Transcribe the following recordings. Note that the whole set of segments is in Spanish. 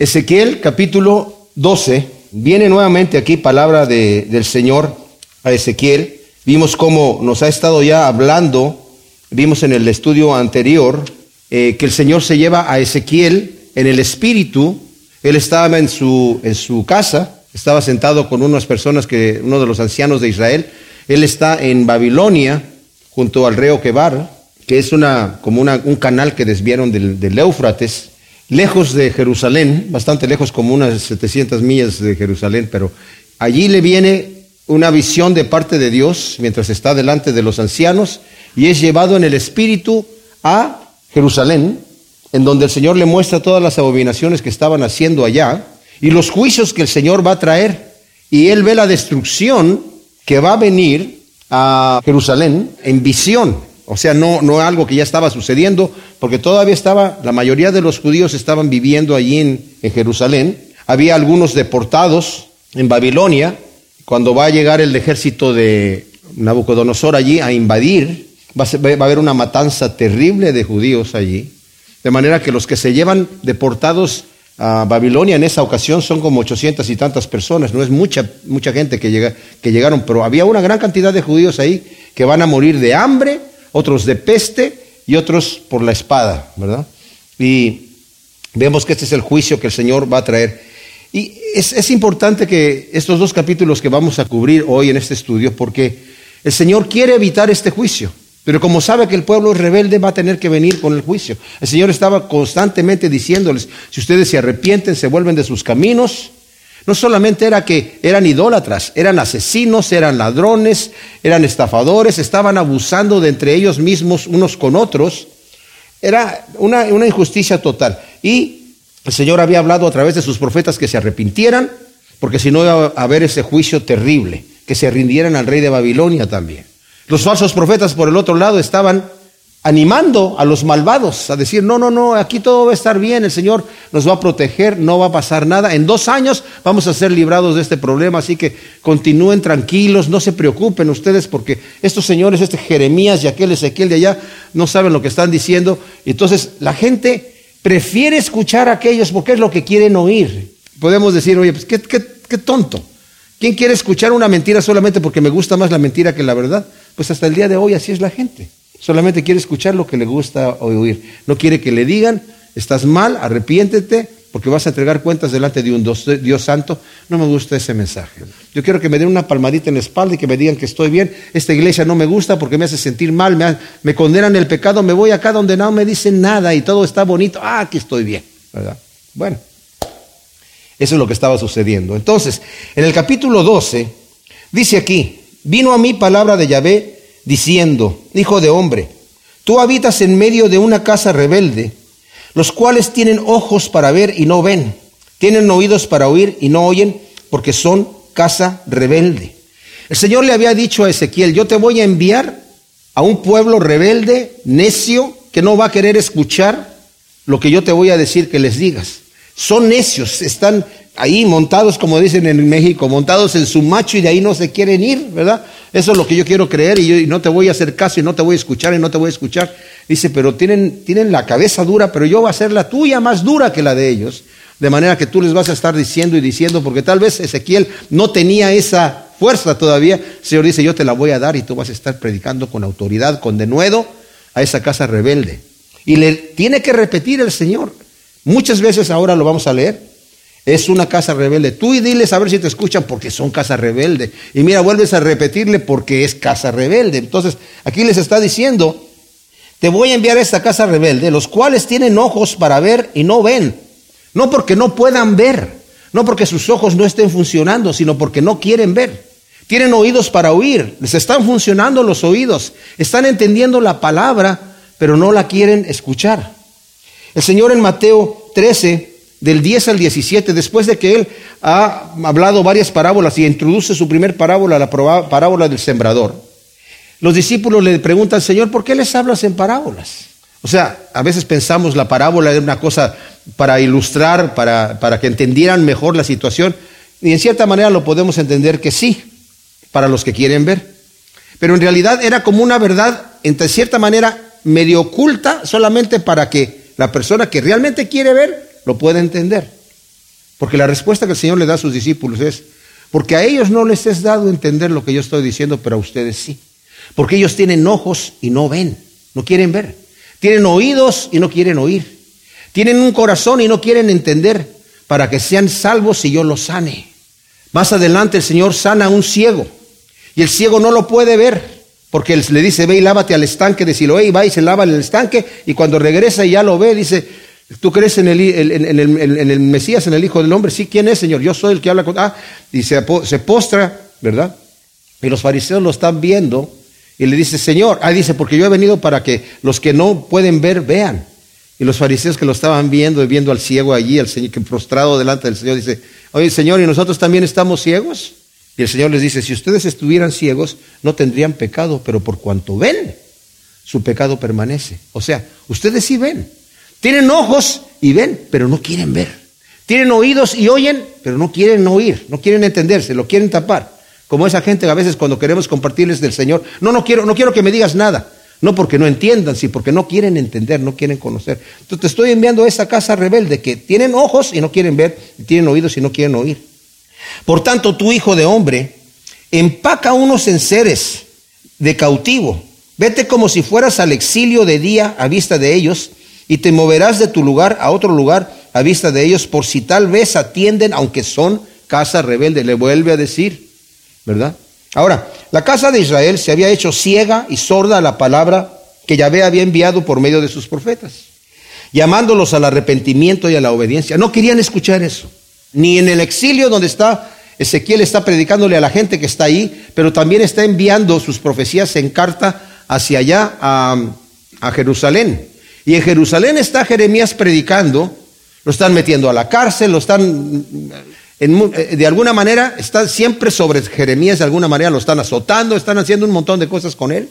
Ezequiel capítulo 12, viene nuevamente aquí palabra de, del Señor a Ezequiel. Vimos cómo nos ha estado ya hablando, vimos en el estudio anterior, eh, que el Señor se lleva a Ezequiel en el espíritu. Él estaba en su, en su casa, estaba sentado con unas personas que, uno de los ancianos de Israel. Él está en Babilonia, junto al río Quebar, que es una, como una, un canal que desviaron del, del Éufrates, lejos de Jerusalén, bastante lejos, como unas 700 millas de Jerusalén, pero allí le viene una visión de parte de Dios mientras está delante de los ancianos y es llevado en el espíritu a Jerusalén, en donde el Señor le muestra todas las abominaciones que estaban haciendo allá y los juicios que el Señor va a traer. Y él ve la destrucción que va a venir a Jerusalén en visión. O sea, no, no algo que ya estaba sucediendo, porque todavía estaba, la mayoría de los judíos estaban viviendo allí en, Jerusalén. Había algunos deportados en Babilonia. Cuando va a llegar el ejército de Nabucodonosor allí a invadir, va a, va a haber una matanza terrible de judíos allí. De manera que los que se llevan deportados a Babilonia en esa ocasión son como ochocientas y tantas personas, no es mucha, mucha gente que, llega, que llegaron, pero había una gran cantidad de judíos ahí que van a morir de hambre, otros de peste y otros por la espada, ¿verdad? Y vemos que este es el juicio que el Señor va a traer. Y es, es importante que estos dos capítulos que vamos a cubrir hoy en este estudio, porque el Señor quiere evitar este juicio. Pero como sabe que el pueblo es rebelde, va a tener que venir con el juicio. El Señor estaba constantemente diciéndoles, si ustedes se arrepienten, se vuelven de sus caminos, no solamente era que eran idólatras, eran asesinos, eran ladrones, eran estafadores, estaban abusando de entre ellos mismos unos con otros. Era una, una injusticia total. Y el Señor había hablado a través de sus profetas que se arrepintieran, porque si no iba a haber ese juicio terrible, que se rindieran al rey de Babilonia también. Los falsos profetas, por el otro lado, estaban animando a los malvados a decir, no, no, no, aquí todo va a estar bien, el Señor nos va a proteger, no va a pasar nada. En dos años vamos a ser librados de este problema, así que continúen tranquilos, no se preocupen ustedes porque estos señores, este Jeremías y aquel Ezequiel de allá, no saben lo que están diciendo. Entonces la gente prefiere escuchar a aquellos porque es lo que quieren oír. Podemos decir, oye, pues qué, qué, qué tonto. ¿Quién quiere escuchar una mentira solamente porque me gusta más la mentira que la verdad? Pues hasta el día de hoy así es la gente. Solamente quiere escuchar lo que le gusta oír. No quiere que le digan, estás mal, arrepiéntete, porque vas a entregar cuentas delante de un Dios, santo. No me gusta ese mensaje. Yo quiero que me den una palmadita en la espalda y que me digan que estoy bien. Esta iglesia no me gusta porque me hace sentir mal, me, me condenan el pecado, me voy acá donde no me dicen nada y todo está bonito. Ah, aquí estoy bien. ¿verdad? Bueno, eso es lo que estaba sucediendo. Entonces, en el capítulo 12, dice aquí, vino a mí palabra de Yahvé diciendo, hijo de hombre, tú habitas en medio de una casa rebelde, los cuales tienen ojos para ver y no ven, tienen oídos para oír y no oyen, porque son casa rebelde. El Señor le había dicho a Ezequiel, yo te voy a enviar a un pueblo rebelde, necio, que no va a querer escuchar lo que yo te voy a decir que les digas. Son necios, están ahí montados, como dicen en México, montados en su macho y de ahí no se quieren ir, ¿verdad? Eso es lo que yo quiero creer y, no te voy a hacer caso y no te voy a escuchar y no te voy a escuchar. Dice, pero tienen, tienen la cabeza dura, pero yo voy a hacer la tuya más dura que la de ellos. De manera que tú les vas a estar diciendo y diciendo, porque tal vez Ezequiel no tenía esa fuerza todavía. El Señor dice, yo te la voy a dar y tú vas a estar predicando con autoridad, con denuedo a esa casa rebelde. Y le tiene que repetir el Señor. Muchas veces ahora lo vamos a leer. Es una casa rebelde. Tú y diles a ver si te escuchan porque son casa rebelde. Y mira, vuelves a repetirle porque es casa rebelde. Entonces, aquí les está diciendo, te voy a enviar a esta casa rebelde, los cuales tienen ojos para ver y no ven. No porque no puedan ver, no porque sus ojos no estén funcionando, sino porque no quieren ver. Tienen oídos para oír, les están funcionando los oídos, están entendiendo la palabra, pero no la quieren escuchar. El Señor en Mateo 13, del 10 al 17, después de que Él ha hablado varias parábolas y introduce su primer parábola, la parábola del sembrador, los discípulos le preguntan Señor, ¿por qué les hablas en parábolas? O sea, a veces pensamos la parábola era una cosa para ilustrar, para, para que entendieran mejor la situación, y en cierta manera lo podemos entender que sí, para los que quieren ver. Pero en realidad era como una verdad, en cierta manera, medio oculta, solamente para que la persona que realmente quiere ver lo pueda entender. Porque la respuesta que el Señor le da a sus discípulos es, porque a ellos no les es dado entender lo que yo estoy diciendo, pero a ustedes sí. Porque ellos tienen ojos y no ven, no quieren ver. Tienen oídos y no quieren oír. Tienen un corazón y no quieren entender para que sean salvos y yo los sane. Más adelante el Señor sana a un ciego y el ciego no lo puede ver porque le dice, ve y lávate al estanque de Siloé y va y se lava en el estanque y cuando regresa y ya lo ve, dice, ¿tú crees en el, en, el, Mesías, en el Hijo del Hombre? Sí, ¿quién es, Señor? Yo soy el que habla con... Ah, y se, se postra, ¿verdad? Y los fariseos lo están viendo y le dice, Señor, ah, dice, porque yo he venido para que los que no pueden ver vean. Y los fariseos que lo estaban viendo y viendo al ciego allí, al Señor que prostrado delante del Señor, dice, oye Señor, ¿y nosotros también estamos ciegos? Y el Señor les dice, si ustedes estuvieran ciegos, no tendrían pecado, pero por cuanto ven, su pecado permanece. O sea, ustedes sí ven. Tienen ojos y ven, pero no quieren ver. Tienen oídos y oyen, pero no quieren oír, no quieren entenderse, lo quieren tapar. Como esa gente a veces cuando queremos compartirles del Señor, no, no quiero, no quiero que me digas nada. No porque no entiendan, sino porque no quieren entender, no quieren conocer. Entonces te estoy enviando a esa casa rebelde que tienen ojos y no quieren ver, y tienen oídos y no quieren oír. Por tanto, tu hijo de hombre, empaca unos enseres de cautivo. Vete como si fueras al exilio de día a vista de ellos, y te moverás de tu lugar a otro lugar a vista de ellos, por si tal vez atienden, aunque son casa rebelde. Le vuelve a decir. ¿verdad? Ahora, la casa de Israel se había hecho ciega y sorda a la palabra que Yahvé había enviado por medio de sus profetas, llamándolos al arrepentimiento y a la obediencia. No querían escuchar eso, ni en el exilio donde está Ezequiel está predicándole a la gente que está ahí, pero también está enviando sus profecías en carta hacia allá a, a Jerusalén. Y en Jerusalén está Jeremías predicando, lo están metiendo a la cárcel, lo están eh, de alguna manera está siempre sobre Jeremías, de alguna manera lo están azotando, están haciendo un montón de cosas con él,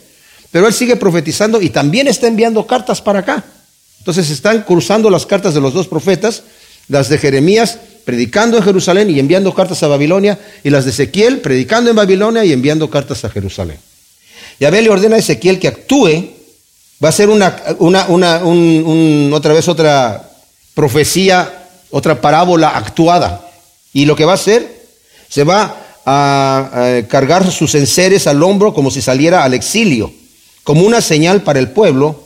pero él sigue profetizando y también está enviando cartas para acá. Entonces están cruzando las cartas de los dos profetas, las de Jeremías predicando en Jerusalén y enviando cartas a Babilonia, y las de Ezequiel predicando en Babilonia y enviando cartas a Jerusalén. Yahvé le ordena a Ezequiel que actúe, va a ser una, una, una otra vez otra profecía, otra parábola actuada. Y lo que va a hacer, se va a, cargar sus enseres al hombro como si saliera al exilio, como una señal para el pueblo.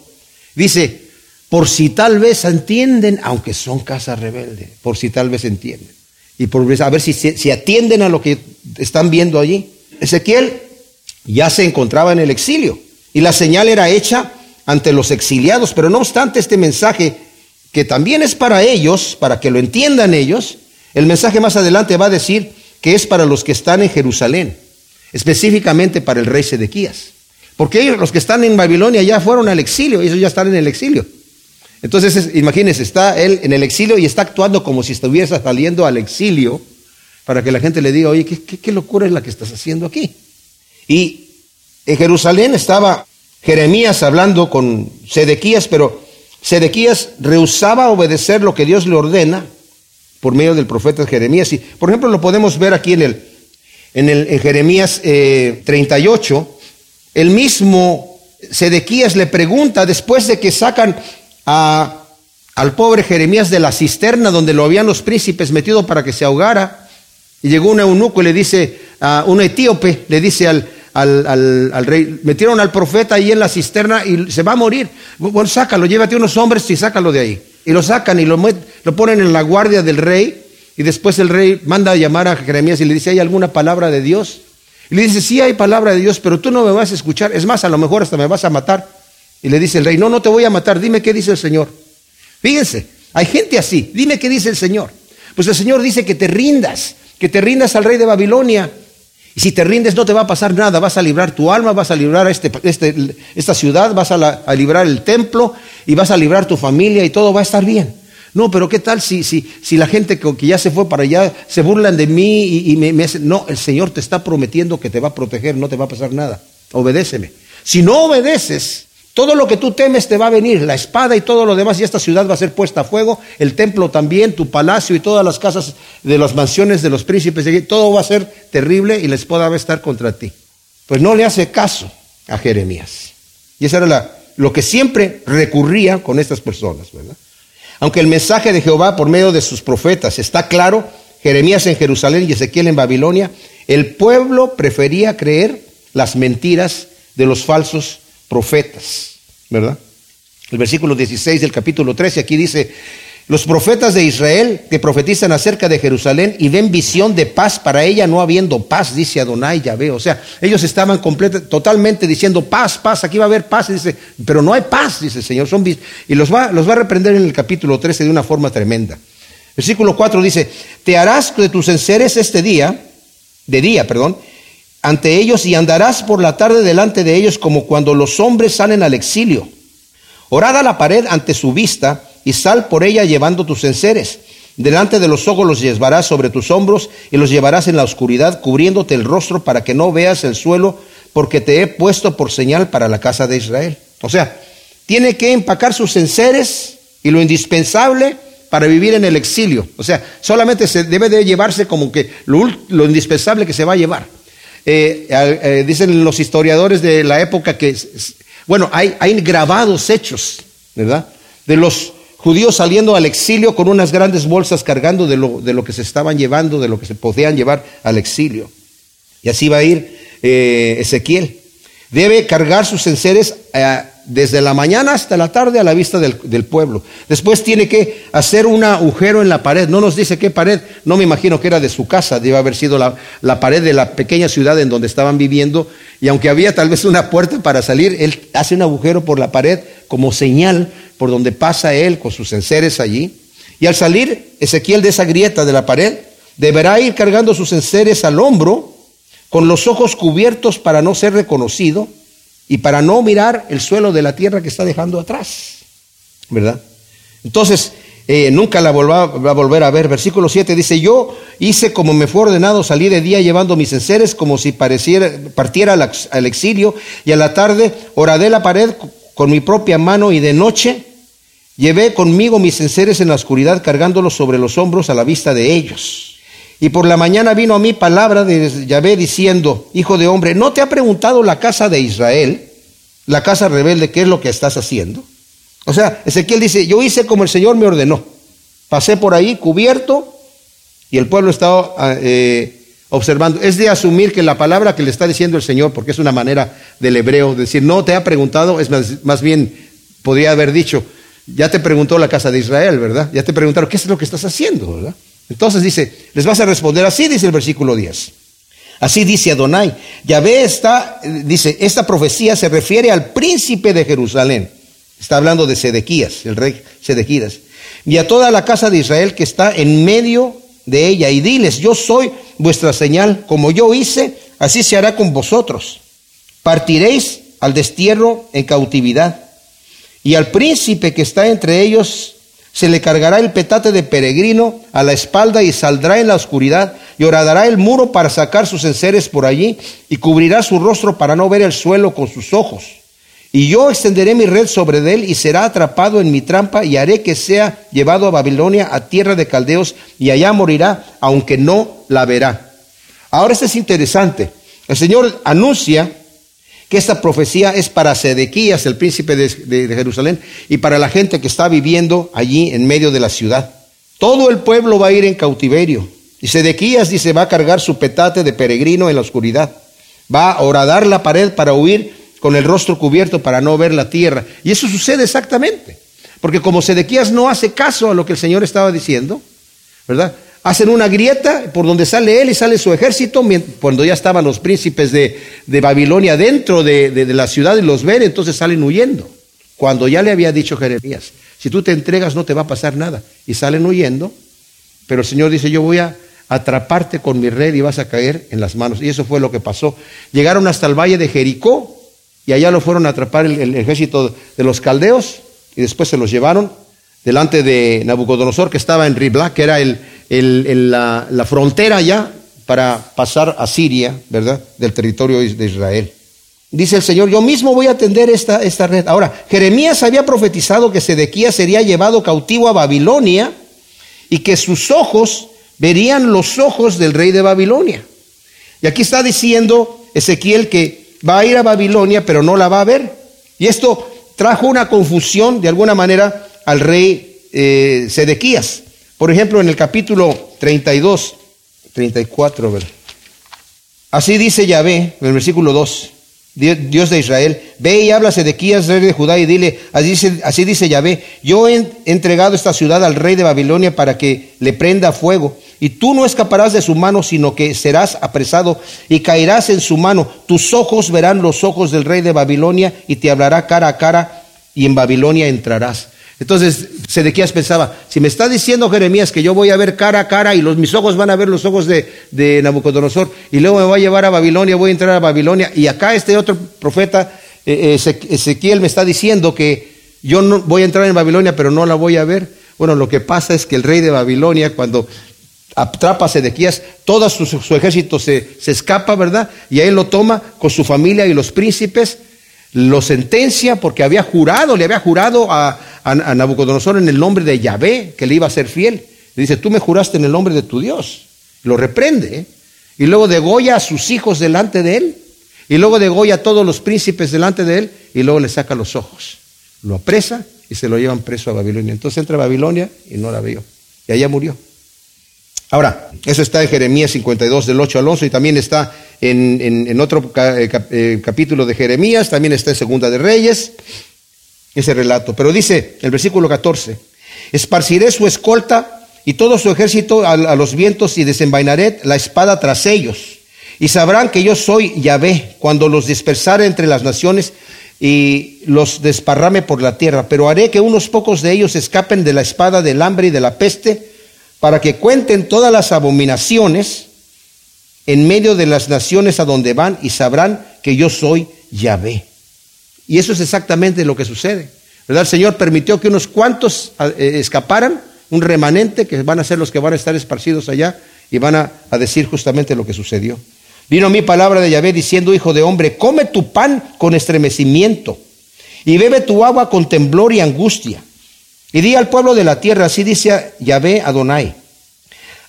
Dice, por si tal vez entienden, aunque son casas rebeldes, por si tal vez entienden. Y por a ver si, si atienden a lo que están viendo allí. Ezequiel ya se encontraba en el exilio y la señal era hecha ante los exiliados, pero no obstante este mensaje que también es para ellos, para que lo entiendan ellos, el mensaje más adelante va a decir que es para los que están en Jerusalén, específicamente para el rey Sedequías. Porque ellos, los que están en Babilonia, ya fueron al exilio, ellos ya están en el exilio. Entonces, imagínense, está él en el exilio y está actuando como si estuviese saliendo al exilio para que la gente le diga, oye, ¿qué, qué locura es la que estás haciendo aquí? Y en Jerusalén estaba Jeremías hablando con Sedequías, pero Sedequías rehusaba obedecer lo que Dios le ordena por medio del profeta Jeremías. Y, por ejemplo, lo podemos ver aquí en, el, en, el, Jeremías 38. Eh, el mismo Sedequías le pregunta, después de que sacan al pobre Jeremías de la cisterna donde lo habían los príncipes metido para que se ahogara, y llegó un eunuco y le dice, a un etíope, le dice al, al, al, rey, metieron al profeta ahí en la cisterna y se va a morir. Bueno, sácalo, llévate unos hombres y sácalo de ahí. Y lo sacan y lo, lo ponen en la guardia del rey. Y después el rey manda a llamar a Jeremías y le dice, ¿hay alguna palabra de Dios? Y le dice, sí hay palabra de Dios, pero tú no me vas a escuchar. Es más, a lo mejor hasta me vas a matar. Y le dice el rey, no, no te voy a matar, dime qué dice el Señor. Fíjense, hay gente así, dime qué dice el Señor. Pues el Señor dice que te rindas, que te rindas al rey de Babilonia. Y si te rindes no te va a pasar nada, vas a librar tu alma, vas a librar este, este, esta ciudad, vas a, librar el templo y vas a librar tu familia y todo va a estar bien. No, pero ¿qué tal si, si, si la gente que, ya se fue para allá se burlan de mí y, me, me hacen... No, el Señor te está prometiendo que te va a proteger, no te va a pasar nada. Obedéceme. Si no obedeces, todo lo que tú temes te va a venir, la espada y todo lo demás, y esta ciudad va a ser puesta a fuego, el templo también, tu palacio y todas las casas de las mansiones de los príncipes, todo va a ser terrible y la espada va estar contra ti. Pues no le hace caso a Jeremías. Y eso era lo que siempre recurría con estas personas, ¿verdad? Aunque el mensaje de Jehová por medio de sus profetas está claro, Jeremías en Jerusalén y Ezequiel en Babilonia, el pueblo prefería creer las mentiras de los falsos profetas, ¿verdad? El versículo 16 del capítulo 13 aquí dice, los profetas de Israel que profetizan acerca de Jerusalén y ven visión de paz para ella no habiendo paz, dice Adonai Yahvé. O sea, ellos estaban totalmente diciendo paz, paz, aquí va a haber paz, dice, pero no hay paz, dice el Señor. Son, y los va, los va a reprender en el capítulo 13 de una forma tremenda. Versículo 4 dice, te harás de tus enseres este día, de día, perdón, ante ellos y andarás por la tarde delante de ellos como cuando los hombres salen al exilio. Orada la pared ante su vista y sal por ella llevando tus enseres. Delante de los ojos los llevarás sobre tus hombros y los llevarás en la oscuridad, cubriéndote el rostro para que no veas el suelo, porque te he puesto por señal para la casa de Israel. O sea, tiene que empacar sus enseres y lo indispensable para vivir en el exilio. O sea, solamente se debe de llevarse como que lo, indispensable que se va a llevar. Eh, eh, dicen los historiadores de la época que, bueno, hay, hay grabados hechos, ¿verdad? De los judíos saliendo al exilio con unas grandes bolsas cargando de lo, de lo que se estaban llevando, de lo que se podían llevar al exilio. Y así va a ir eh, Ezequiel. Debe cargar sus enseres eh, desde la mañana hasta la tarde a la vista del, pueblo. Después tiene que hacer un agujero en la pared. No nos dice qué pared. No me imagino que era de su casa. Debe haber sido la, la pared de la pequeña ciudad en donde estaban viviendo. Y aunque había tal vez una puerta para salir, él hace un agujero por la pared como señal por donde pasa él con sus enseres allí. Y al salir Ezequiel de esa grieta de la pared, deberá ir cargando sus enseres al hombro, con los ojos cubiertos para no ser reconocido y para no mirar el suelo de la tierra que está dejando atrás. ¿Verdad? Entonces, eh, nunca la va a volver a ver. Versículo 7 dice, yo hice como me fue ordenado, salí de día llevando mis enseres como si pareciera, partiera al, al exilio y a la tarde oradé la pared con mi propia mano y de noche llevé conmigo mis enseres en la oscuridad cargándolos sobre los hombros a la vista de ellos. Y por la mañana vino a mí palabra de Yahvé diciendo, hijo de hombre, ¿no te ha preguntado la casa de Israel, la casa rebelde, qué es lo que estás haciendo? O sea, Ezequiel dice, yo hice como el Señor me ordenó. Pasé por ahí cubierto y el pueblo estaba ah, eh, observando. Es de asumir que la palabra que le está diciendo el Señor, porque es una manera del hebreo, decir, no te ha preguntado, es más, bien, podría haber dicho, ya te preguntó la casa de Israel, ¿verdad? Ya te preguntaron, ¿qué es lo que estás haciendo, verdad? Entonces dice, les vas a responder así, dice el versículo 10. Así dice Adonai. Yahvé está, dice, esta profecía se refiere al príncipe de Jerusalén. Está hablando de Sedequías, el rey Sedequías. Y a toda la casa de Israel que está en medio de ella y diles, yo soy vuestra señal, como yo hice, así se hará con vosotros. Partiréis al destierro en cautividad, y al príncipe que está entre ellos se le cargará el petate de peregrino a la espalda y saldrá en la oscuridad y horadará el muro para sacar sus enseres por allí y cubrirá su rostro para no ver el suelo con sus ojos. Y yo extenderé mi red sobre él y será atrapado en mi trampa y haré que sea llevado a Babilonia, a tierra de caldeos, y allá morirá, aunque no la verá. Ahora esto es interesante. El Señor anuncia que esta profecía es para Sedequías, el príncipe de, de, Jerusalén, y para la gente que está viviendo allí en medio de la ciudad. Todo el pueblo va a ir en cautiverio. Y Sedequías dice, va a cargar su petate de peregrino en la oscuridad. Va a horadar la pared para huir con el rostro cubierto para no ver la tierra. Y eso sucede exactamente. Porque como Sedequías no hace caso a lo que el Señor estaba diciendo, ¿verdad? Hacen una grieta por donde sale él y sale su ejército, cuando ya estaban los príncipes de, Babilonia dentro de, de, la ciudad y los ven, entonces salen huyendo. Cuando ya le había dicho Jeremías, si tú te entregas no te va a pasar nada. Y salen huyendo, pero el Señor dice, yo voy a atraparte con mi red y vas a caer en las manos. Y eso fue lo que pasó. Llegaron hasta el valle de Jericó, y allá lo fueron a atrapar el, ejército de los caldeos y después se los llevaron delante de Nabucodonosor que estaba en Ribla, que era el, la, frontera ya para pasar a Siria, ¿verdad? Del territorio de Israel. Dice el Señor, yo mismo voy a atender esta, esta red. Ahora, Jeremías había profetizado que Sedequías sería llevado cautivo a Babilonia y que sus ojos verían los ojos del rey de Babilonia. Y aquí está diciendo Ezequiel que va a ir a Babilonia, pero no la va a ver. Y esto trajo una confusión de alguna manera al rey eh, Sedequías. Por ejemplo, en el capítulo 32, 34, ¿verdad? Así dice Yahvé, en el versículo 2, Dios de Israel, ve y habla a Sedequías, rey de Judá, y dile, así dice, así dice Yahvé, yo he entregado esta ciudad al rey de Babilonia para que le prenda fuego, y tú no escaparás de su mano, sino que serás apresado y caerás en su mano. Tus ojos verán los ojos del rey de Babilonia y te hablará cara a cara, y en Babilonia entrarás. Entonces Sedequías pensaba, si me está diciendo Jeremías que yo voy a ver cara a cara y los, mis ojos van a ver los ojos de, Nabucodonosor y luego me va a llevar a Babilonia, voy a entrar a Babilonia y acá este otro profeta eh, eh, Ezequiel me está diciendo que yo no voy a entrar en Babilonia pero no la voy a ver. Bueno, lo que pasa es que el rey de Babilonia cuando atrapa a Sedequías, todo su, ejército se, se escapa, ¿verdad? Y ahí lo toma con su familia y los príncipes lo sentencia porque había jurado, le había jurado a, Nabucodonosor en el nombre de Yahvé que le iba a ser fiel. Le dice, tú me juraste en el nombre de tu Dios. Lo reprende. ¿eh? Y luego degolla a sus hijos delante de él. Y luego degolla a todos los príncipes delante de él. Y luego le saca los ojos. Lo apresa y se lo llevan preso a Babilonia. Entonces entra a Babilonia y no la vio. Y allá murió. Ahora, eso está en Jeremías 52 del 8 al 11 y también está en, otro eh, eh, capítulo de Jeremías, también está en Segunda de Reyes, ese relato. Pero dice el versículo 14, esparciré su escolta y todo su ejército a, los vientos y desenvainaré la espada tras ellos. Y sabrán que yo soy Yahvé cuando los dispersare entre las naciones y los desparrame por la tierra. Pero haré que unos pocos de ellos escapen de la espada, del hambre y de la peste, para que cuenten todas las abominaciones en medio de las naciones a donde van y sabrán que yo soy Yahvé. Y eso es exactamente lo que sucede. El Señor permitió que unos cuantos eh, escaparan, un remanente que van a ser los que van a estar esparcidos allá y van a, a decir justamente lo que sucedió. Vino mi palabra de Yahvé diciendo, hijo de hombre, come tu pan con estremecimiento y bebe tu agua con temblor y angustia. Y di al pueblo de la tierra, así dice Yahvé Adonai,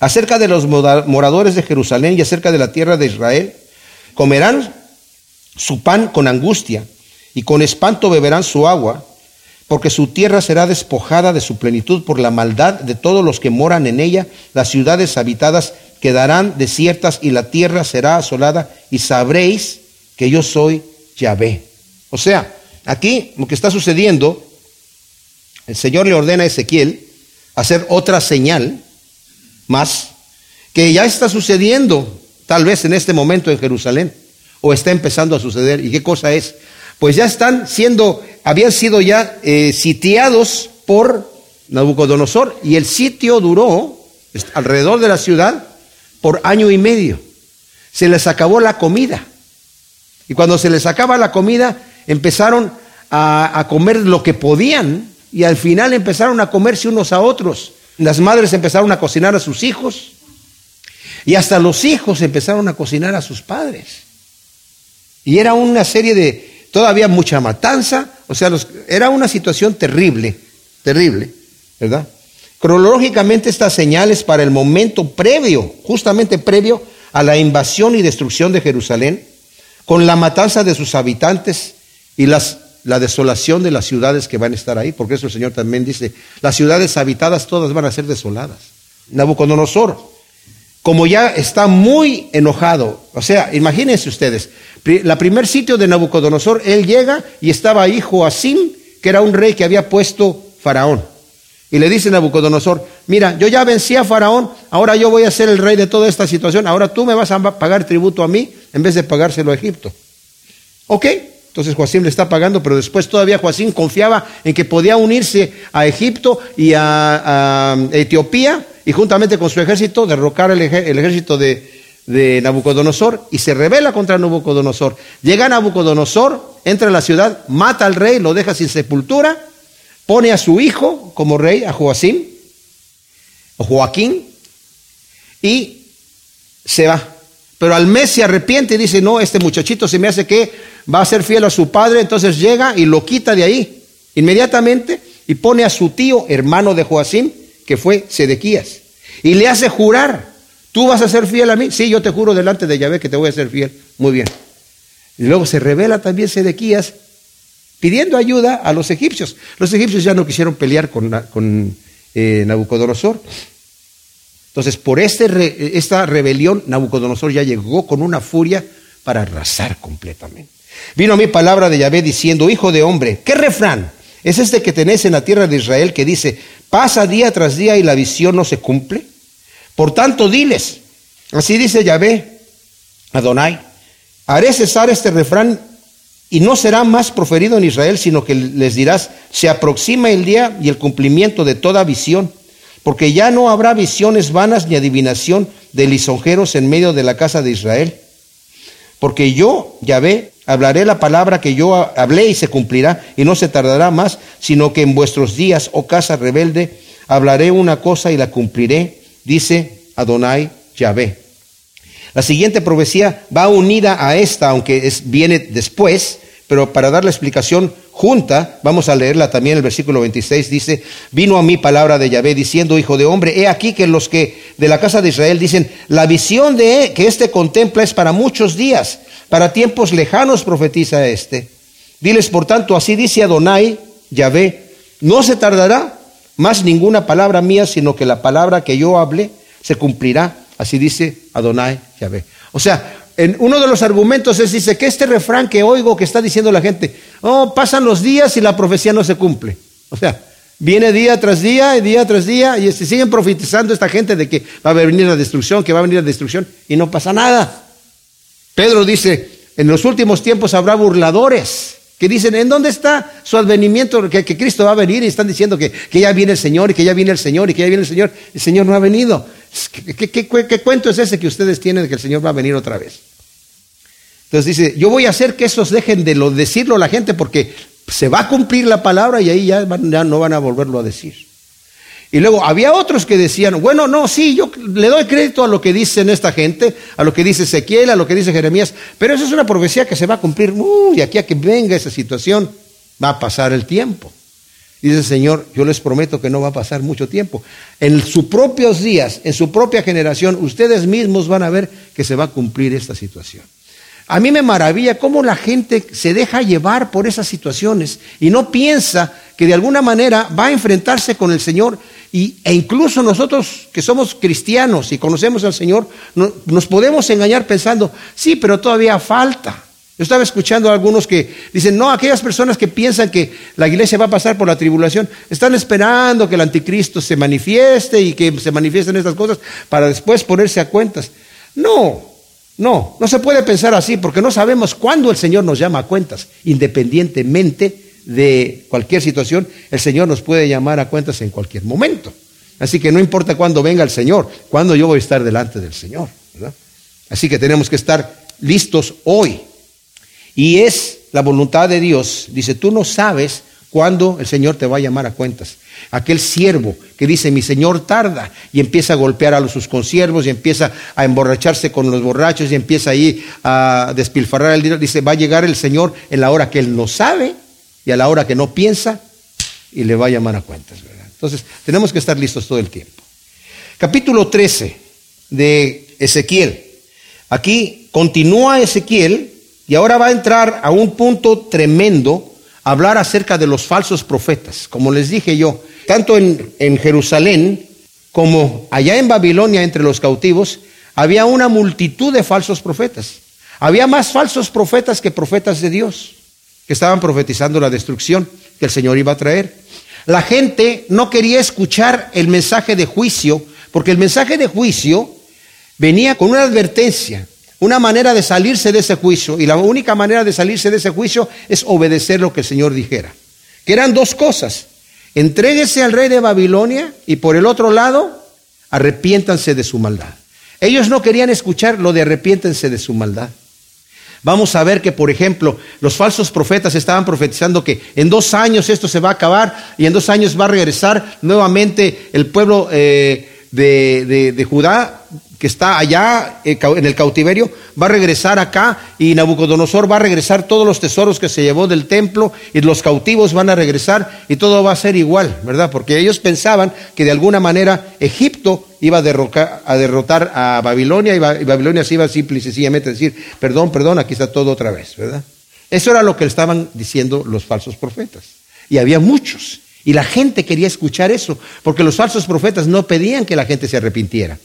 acerca de los moradores de Jerusalén y acerca de la tierra de Israel. Comerán su pan con angustia y con espanto beberán su agua, porque su tierra será despojada de su plenitud por la maldad de todos los que moran en ella. Las ciudades habitadas quedarán desiertas y la tierra será asolada y sabréis que yo soy Yahvé. O sea, aquí lo que está sucediendo, el Señor le ordena a Ezequiel hacer otra señal más que ya está sucediendo tal vez en este momento en Jerusalén o está empezando a suceder. ¿Y qué cosa es? Pues ya están siendo, habían sido ya eh, sitiados por Nabucodonosor y el sitio duró alrededor de la ciudad por año y medio. Se les acabó la comida. Y cuando se les acaba la comida, empezaron a, a comer lo que podían y al final empezaron a comerse unos a otros. Las madres empezaron a cocinar a sus hijos y hasta los hijos empezaron a cocinar a sus padres. Y era una serie de, todavía mucha matanza, o sea, era una situación terrible, terrible, ¿verdad? Cronológicamente estas señales para el momento previo, justamente previo a la invasión y destrucción de Jerusalén, con la matanza de sus habitantes y las la desolación de las ciudades que van a estar ahí, porque eso el Señor también dice, las ciudades habitadas todas van a ser desoladas. Nabucodonosor, como ya está muy enojado, o sea, imagínense ustedes, la primer sitio de Nabucodonosor, él llega y estaba ahí Joacim, que era un rey que había puesto Faraón. Y le dice Nabucodonosor, mira, yo ya vencí a Faraón, ahora yo voy a ser el rey de toda esta situación, ahora tú me vas a pagar tributo a mí en vez de pagárselo a Egipto. ¿Ok? Entonces Joacim le está pagando, pero después todavía Joacim confiaba en que podía unirse a Egipto y a, Etiopía y juntamente con su ejército derrocar el, ejército de, Nabucodonosor y se revela contra Nabucodonosor. Llega Nabucodonosor, entra a la ciudad, mata al rey, lo deja sin sepultura, pone a su hijo como rey, a Joacim, o Joaquín, y se va. Pero al mes se arrepiente y dice, no, este muchachito se me hace que va a ser fiel a su padre, entonces llega y lo quita de ahí inmediatamente y pone a su tío, hermano de Joacim, que fue Sedequías, y le hace jurar, tú vas a ser fiel a mí, sí, yo te juro delante de Yahvé que te voy a ser fiel, muy bien. Y luego se revela también Sedequías pidiendo ayuda a los egipcios. Los egipcios ya no quisieron pelear con, eh, Nabucodonosor. Entonces, por este esta rebelión, Nabucodonosor ya llegó con una furia para arrasar completamente. Vino a mí palabra de Yahvé diciendo, hijo de hombre, ¿qué refrán es este que tenés en la tierra de Israel que dice, pasa día tras día y la visión no se cumple? Por tanto, diles, así dice Yahvé, Adonai, haré cesar este refrán y no será más proferido en Israel, sino que les dirás, se aproxima el día y el cumplimiento de toda visión porque ya no habrá visiones vanas ni adivinación de lisonjeros en medio de la casa de Israel. Porque yo, Yahvé, hablaré la palabra que yo hablé y se cumplirá, y no se tardará más, sino que en vuestros días, oh casa rebelde, hablaré una cosa y la cumpliré, dice Adonai Yahvé. La siguiente profecía va unida a esta, aunque es, viene después, pero para dar la explicación junta, vamos a leerla también, el versículo 26 dice, vino a mí palabra de Yahvé diciendo, hijo de hombre, he aquí que los que de la casa de Israel dicen, la visión de que éste contempla es para muchos días, para tiempos lejanos profetiza este. Diles, por tanto, así dice Adonai, Yahvé, no se tardará más ninguna palabra mía, sino que la palabra que yo hable se cumplirá. Así dice Adonai, Yahvé. O sea, en uno de los argumentos es, dice, que este refrán que oigo que está diciendo la gente, oh, pasan los días y la profecía no se cumple. O sea, viene día tras día y día tras día y se siguen profetizando esta gente de que va a venir la destrucción, que va a venir la destrucción y no pasa nada. Pedro dice, en los últimos tiempos habrá burladores que dicen, ¿en dónde está su advenimiento? Que, Cristo va a venir y están diciendo que, ya viene el Señor y que ya viene el Señor y que ya viene el Señor. El Señor no ha venido. ¿Qué, cuento es ese que ustedes tienen de que el Señor va a venir otra vez? Entonces dice, yo voy a hacer que esos dejen de lo, decirlo a la gente porque se va a cumplir la palabra y ahí ya no van a volverlo a decir. Y luego había otros que decían, bueno, no, sí, yo le doy crédito a lo que dicen esta gente, a lo que dice Ezequiel, a lo que dice Jeremías, pero eso es una profecía que se va a cumplir, y aquí a que venga esa situación, va a pasar el tiempo. Dice el Señor, yo les prometo que no va a pasar mucho tiempo. En sus propios días, en su propia generación, ustedes mismos van a ver que se va a cumplir esta situación. A mí me maravilla cómo la gente se deja llevar por esas situaciones y no piensa que de alguna manera va a enfrentarse con el Señor y, e incluso nosotros que somos cristianos y conocemos al Señor, nos podemos engañar pensando, sí, pero todavía falta. Yo estaba escuchando a algunos que dicen, no, aquellas personas que piensan que la iglesia va a pasar por la tribulación, están esperando que el anticristo se manifieste y que se manifiesten estas cosas para después ponerse a cuentas. No, no, no se puede pensar así porque no sabemos cuándo el Señor nos llama a cuentas. Independientemente de cualquier situación, el Señor nos puede llamar a cuentas en cualquier momento. Así que no importa cuándo venga el Señor, cuándo yo voy a estar delante del Señor. Así que tenemos que estar listos hoy. Y es la voluntad de Dios. Dice, tú no sabes cuándo el Señor te va a llamar a cuentas. Aquel siervo que dice, mi Señor tarda, y empieza a golpear a sus consiervos, y empieza a emborracharse con los borrachos, y empieza ahí a despilfarrar el dinero. Dice, va a llegar el Señor en la hora que Él no sabe y a la hora que no piensa, y le va a llamar a cuentas. Entonces, tenemos que estar listos todo el tiempo. Capítulo 13 de Ezequiel. Aquí continúa Ezequiel y ahora va a entrar a un punto tremendo, hablar acerca de los falsos profetas. Como les dije yo, tanto en Jerusalén como allá en Babilonia entre los cautivos, había una multitud de falsos profetas. Había más falsos profetas que profetas de Dios, que estaban profetizando la destrucción que el Señor iba a traer. La gente no quería escuchar el mensaje de juicio, porque el mensaje de juicio venía con una advertencia una manera de salirse de ese juicio, y la única manera de salirse de ese juicio es obedecer lo que el Señor dijera. Que eran dos cosas. Entréguese al rey de Babilonia y por el otro lado, arrepiéntanse de su maldad. Ellos no querían escuchar lo de arrepiéntense de su maldad. Vamos a ver que, por ejemplo, los falsos profetas estaban profetizando que en dos años esto se va a acabar y en dos años va a regresar nuevamente el pueblo eh, de, de Judá que está allá eh, en el cautiverio, va a regresar acá y Nabucodonosor va a regresar todos los tesoros que se llevó del templo y los cautivos van a regresar y todo va a ser igual, ¿verdad? Porque ellos pensaban que de alguna manera Egipto iba a, derrocar a Babilonia y, Babilonia se iba simple y sencillamente a decir, perdón, perdón, aquí está todo otra vez, ¿verdad? Eso era lo que estaban diciendo los falsos profetas. Y había muchos. Y la gente quería escuchar eso, porque los falsos profetas no pedían que la gente se arrepintiera.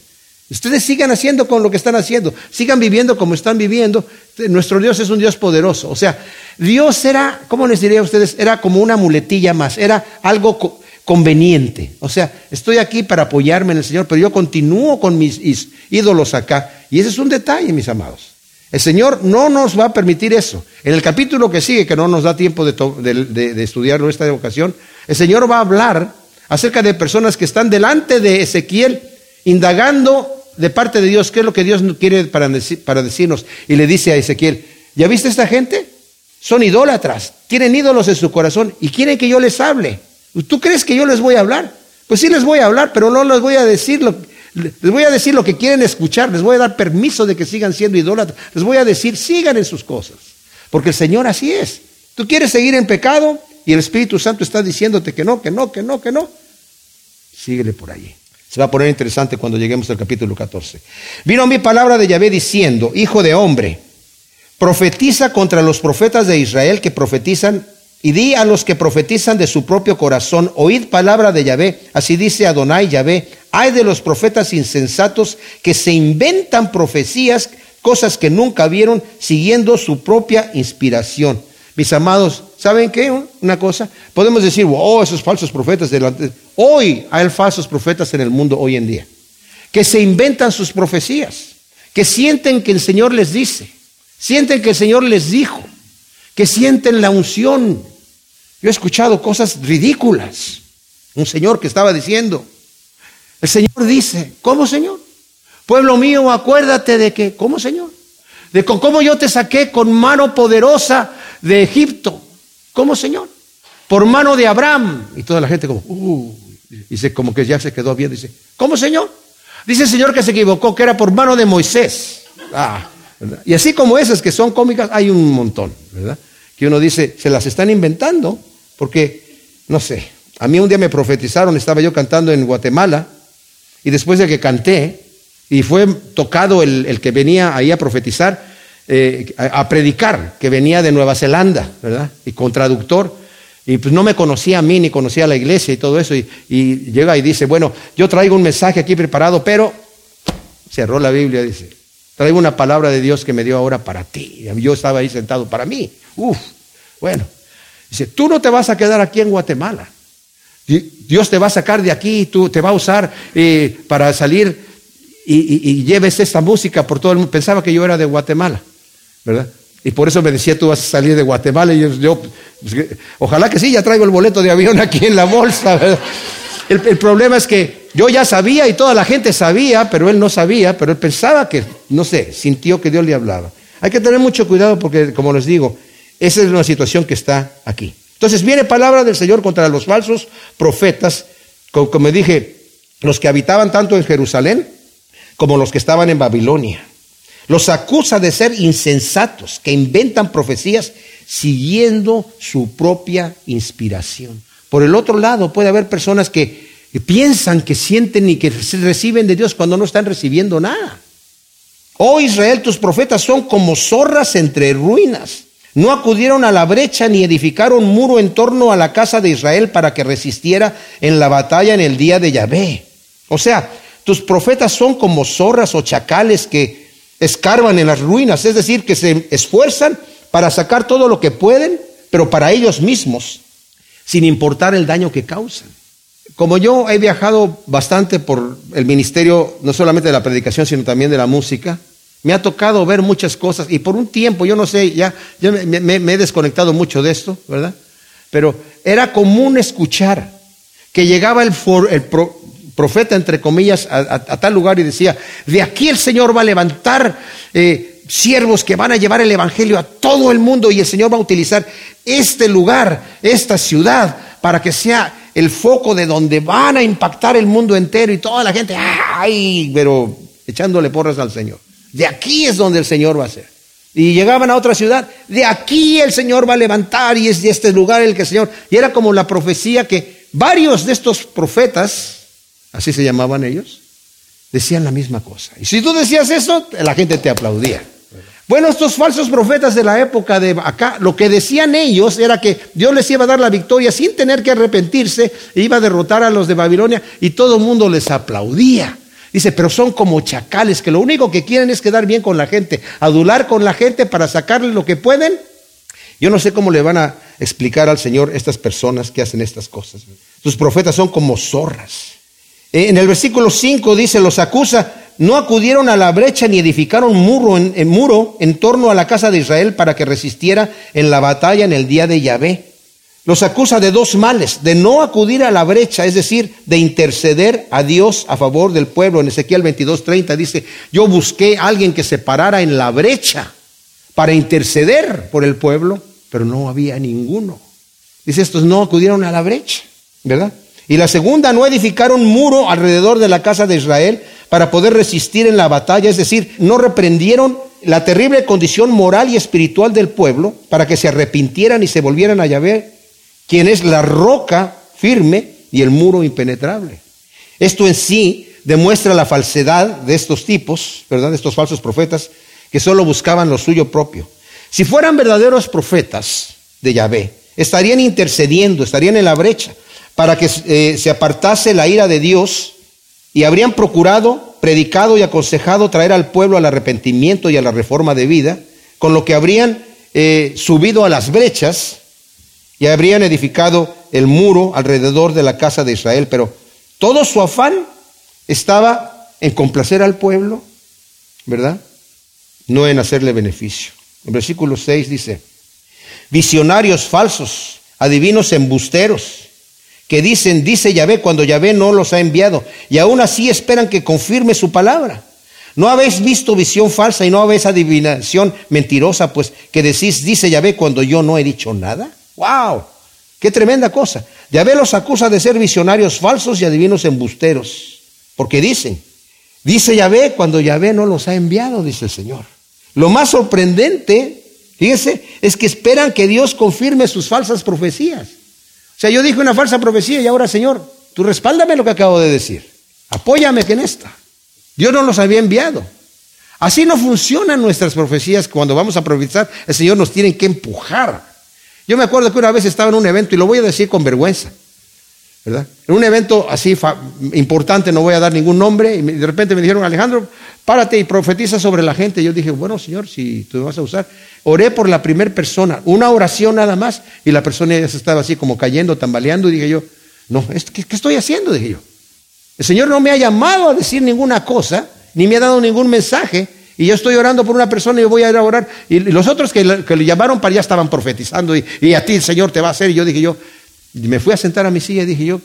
Ustedes sigan haciendo con lo que están haciendo, sigan viviendo como están viviendo. Nuestro Dios es un Dios poderoso. O sea, Dios era, ¿cómo les diría a ustedes? Era como una muletilla más, era algo conveniente. O sea, estoy aquí para apoyarme en el Señor, pero yo continúo con mis ídolos acá. Y ese es un detalle, mis amados. El Señor no nos va a permitir eso. En el capítulo que sigue, que no nos da tiempo de, de estudiarlo esta el Señor va a hablar acerca de personas que están delante de Ezequiel indagando de parte de Dios, ¿qué es lo que Dios quiere para, para decirnos? Y le dice a Ezequiel, ¿ya viste esta gente? Son idólatras, tienen ídolos en su corazón y quieren que yo les hable. ¿Tú crees que yo les voy a hablar? Pues sí les voy a hablar, pero no les voy a decir lo, les voy a decir lo que quieren escuchar, les voy a dar permiso de que sigan siendo idólatras, les voy a decir, sigan en sus cosas, porque el Señor así es. Tú quieres seguir en pecado y el Espíritu Santo está diciéndote que no, que no, que no, que no. Síguele por allí. Se va a poner interesante cuando lleguemos al capítulo 14. Vino mi palabra de Yahvé diciendo, hijo de hombre, profetiza contra los profetas de Israel que profetizan y di a los que profetizan de su propio corazón, oíd palabra de Yahvé, así dice Adonai Yahvé, hay de los profetas insensatos que se inventan profecías, cosas que nunca vieron, siguiendo su propia inspiración. Mis amados, ¿saben qué? Una cosa, podemos decir, oh, esos falsos profetas delante. Hoy hay falsos profetas en el mundo hoy en día, que se inventan sus profecías, que sienten que el Señor les dice, sienten que el Señor les dijo, que sienten la unción. Yo he escuchado cosas ridículas. Un señor que estaba diciendo, el Señor dice, ¿cómo Señor? Pueblo mío, acuérdate de que, ¿cómo Señor? De cómo yo te saqué con mano poderosa de Egipto. ¿Cómo, Señor? Por mano de Abraham. Y toda la gente como, uh, dice, como que ya se quedó bien. Dice, ¿cómo, Señor? Dice el Señor que se equivocó, que era por mano de Moisés. Ah, y así como esas que son cómicas, hay un montón, ¿verdad? Que uno dice, se las están inventando, porque, no sé, a mí un día me profetizaron, estaba yo cantando en Guatemala, y después de que canté, y fue tocado el, el que venía ahí a profetizar, eh, a, predicar, que venía de Nueva Zelanda, ¿verdad? Y con traductor. Y pues no me conocía a mí, ni conocía a la iglesia y todo eso. Y, llega y dice, bueno, yo traigo un mensaje aquí preparado, pero cerró la Biblia, dice, traigo una palabra de Dios que me dio ahora para ti. Yo estaba ahí sentado para mí. Uf, bueno. Dice, tú no te vas a quedar aquí en Guatemala. Dios te va a sacar de aquí, tú te va a usar eh, para salir y, y, lleves esta música por todo el mundo. Pensaba que yo era de Guatemala. ¿Verdad? Y por eso me decía, tú vas a salir de Guatemala. Y yo, pues, ojalá que sí, ya traigo el boleto de avión aquí en la bolsa. El, el, problema es que yo ya sabía y toda la gente sabía, pero él no sabía, pero él pensaba que, no sé, sintió que Dios le hablaba. Hay que tener mucho cuidado porque, como les digo, esa es una situación que está aquí. Entonces viene palabra del Señor contra los falsos profetas, como, como dije, los que habitaban tanto en Jerusalén como los que estaban en Babilonia. Los acusa de ser insensatos, que inventan profecías siguiendo su propia inspiración. Por el otro lado, puede haber personas que piensan, que sienten y que reciben de Dios cuando no están recibiendo nada. Oh Israel, tus profetas son como zorras entre ruinas. No acudieron a la brecha ni edificaron muro en torno a la casa de Israel para que resistiera en la batalla en el día de Yahvé. O sea, tus profetas son como zorras o chacales que escarban en las ruinas, es decir, que se esfuerzan para sacar todo lo que pueden, pero para ellos mismos, sin importar el daño que causan. Como yo he viajado bastante por el ministerio, no solamente de la predicación, sino también de la música, me ha tocado ver muchas cosas y por un tiempo, yo no sé, ya, me, he desconectado mucho de esto, ¿verdad? Pero era común escuchar que llegaba el, el, profeta, entre comillas, a, tal lugar y decía, de aquí el Señor va a levantar eh, siervos que van a llevar el Evangelio a todo el mundo y el Señor va a utilizar este lugar, esta ciudad, para que sea el foco de donde van a impactar el mundo entero y toda la gente, ay, pero echándole porras al Señor. De aquí es donde el Señor va a ser. Y llegaban a otra ciudad, de aquí el Señor va a levantar y es de este lugar el que el Señor. Y era como la profecía que varios de estos profetas, así se llamaban ellos, decían la misma cosa. Y si tú decías eso, la gente te aplaudía. Bueno, estos falsos profetas de la época de acá, lo que decían ellos era que Dios les iba a dar la victoria sin tener que arrepentirse, e iba a derrotar a los de Babilonia y todo el mundo les aplaudía. Dice, pero son como chacales que lo único que quieren es quedar bien con la gente, adular con la gente para sacarle lo que pueden. Yo no sé cómo le van a explicar al Señor estas personas que hacen estas cosas. Sus profetas son como zorras. Eh, en el versículo 5 dice, los acusa, no acudieron a la brecha ni edificaron muro en, muro en torno a la casa de Israel para que resistiera en la batalla en el día de Yahvé. Los acusa de dos males, de no acudir a la brecha, es decir, de interceder a Dios a favor del pueblo. En Ezequiel 22:30 dice, yo busqué a alguien que se parara en la brecha para interceder por el pueblo, pero no había ninguno. Dice, estos no acudieron a la brecha, ¿verdad? Y la segunda, no edificaron muro alrededor de la casa de Israel para poder resistir en la batalla, es decir, no reprendieron la terrible condición moral y espiritual del pueblo para que se arrepintieran y se volvieran a Yahvé, quien es la roca firme y el muro impenetrable. Esto en sí demuestra la falsedad de estos tipos, ¿verdad? De estos falsos profetas que solo buscaban lo suyo propio. Si fueran verdaderos profetas de Yahvé, estarían intercediendo, estarían en la brecha para que eh, se apartase la ira de Dios y habrían procurado, predicado y aconsejado traer al pueblo al arrepentimiento y a la reforma de vida, con lo que habrían eh, subido a las brechas y habrían edificado el muro alrededor de la casa de Israel, pero todo su afán estaba en complacer al pueblo, ¿verdad? No en hacerle beneficio. El versículo 6 dice, visionarios falsos, adivinos embusteros, que dicen, dice Yahvé, cuando Yahvé no los ha enviado, y aún así esperan que confirme su palabra. ¿No habéis visto visión falsa y no habéis adivinación mentirosa, pues que decís, dice Yahvé, cuando yo no he dicho nada? ¡Wow! ¡Qué tremenda cosa! Yahvé los acusa de ser visionarios falsos y adivinos embusteros, porque dicen, dice Yahvé, cuando Yahvé no los ha enviado, dice el Señor. Lo más sorprendente, fíjense, es que esperan que Dios confirme sus falsas profecías. Sea, yo dije una falsa profecía y ahora, Señor, tú respáldame lo que acabo de decir. Apóyame que en esta. Dios no los había enviado. Así no funcionan nuestras profecías cuando vamos a profetizar. El Señor nos tiene que empujar. Yo me acuerdo que una vez estaba en un evento y lo voy a decir con vergüenza. ¿verdad? En un evento así importante, no voy a dar ningún nombre, y de repente me dijeron, Alejandro, párate y profetiza sobre la gente. Yo dije, bueno, Señor, si tú me vas a usar. Oré por la primera persona, una oración nada más, y la persona ya se estaba así como cayendo, tambaleando, y dije yo, no, ¿qué, estoy haciendo? Dije yo. El Señor no me ha llamado a decir ninguna cosa, ni me ha dado ningún mensaje, y yo estoy orando por una persona y voy a ir a orar, y los otros que le, llamaron para allá estaban profetizando, y, y a ti el Señor te va a hacer, y yo dije yo, me fui a sentar a mi silla y dije yo,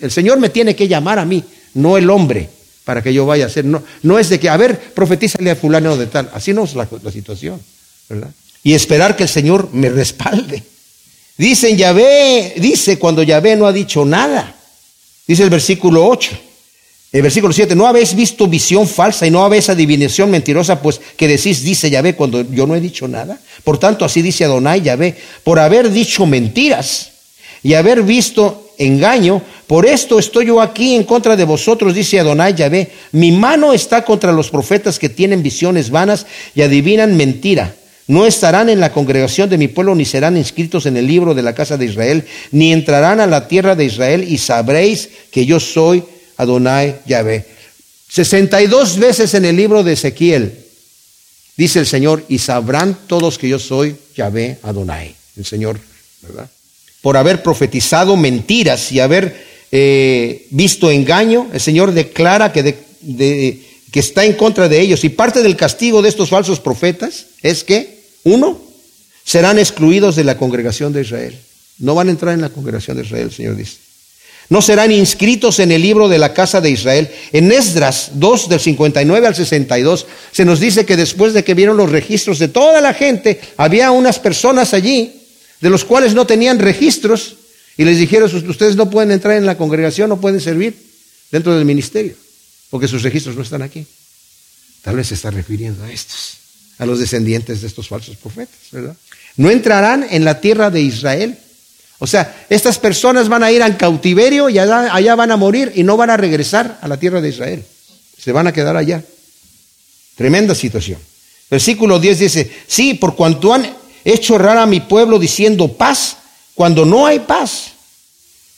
el Señor me tiene que llamar a mí, no el hombre, para que yo vaya a hacer. No, no es de que, a ver, profetízale a fulano de tal. Así no es la, situación, ¿verdad? Y esperar que el Señor me respalde. Dicen Yahvé, dice cuando Yahvé no ha dicho nada. Dice el versículo 8. El versículo 7, no habéis visto visión falsa y no habéis adivinación mentirosa, pues que decís, dice Yahvé, cuando yo no he dicho nada. Por tanto, así dice Adonai Yahvé, por haber dicho mentiras y haber visto engaño, por esto estoy yo aquí en contra de vosotros, dice Adonai Yahvé. Mi mano está contra los profetas que tienen visiones vanas y adivinan mentira. No estarán en la congregación de mi pueblo, ni serán inscritos en el libro de la casa de Israel, ni entrarán a la tierra de Israel, y sabréis que yo soy Adonai Yahvé. 62 veces en el libro de Ezequiel dice el Señor, y sabrán todos que yo soy Yahvé Adonai, el Señor, ¿verdad? Por haber profetizado mentiras y haber eh, visto engaño, el Señor declara que, que está en contra de ellos. Y parte del castigo de estos falsos profetas es que, uno, serán excluidos de la congregación de Israel. No van a entrar en la congregación de Israel, el Señor dice. No serán inscritos en el libro de la casa de Israel. En Esdras 2, del 59 al 62, se nos dice que después de que vieron los registros de toda la gente, había unas personas allí de los cuales no tenían registros y les dijeron, ustedes no pueden entrar en la congregación, no pueden servir dentro del ministerio, porque sus registros no están aquí. Tal vez se está refiriendo a estos, a los descendientes de estos falsos profetas, ¿verdad? No entrarán en la tierra de Israel. O sea, estas personas van a ir al cautiverio y allá, allá van a morir y no van a regresar a la tierra de Israel. Se van a quedar allá. Tremenda situación. Versículo 10 dice, sí, por cuanto han hecho errar a mi pueblo diciendo paz, cuando no hay paz.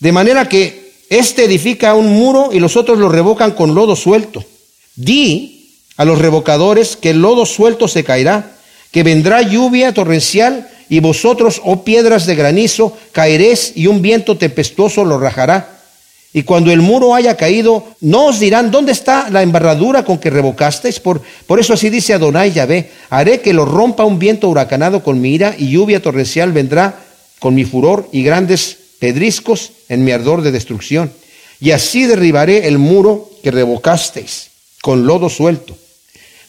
De manera que éste edifica un muro y los otros lo revocan con lodo suelto. Di a los revocadores que el lodo suelto se caerá, que vendrá lluvia torrencial y vosotros, oh piedras de granizo, caeréis y un viento tempestuoso lo rajará. Y cuando el muro haya caído, no os dirán, ¿dónde está la embarradura con que revocasteis? Por, por eso así dice Adonai Yahvé, haré que lo rompa un viento huracanado con mi ira y lluvia torrencial vendrá con mi furor y grandes pedriscos en mi ardor de destrucción. Y así derribaré el muro que revocasteis con lodo suelto.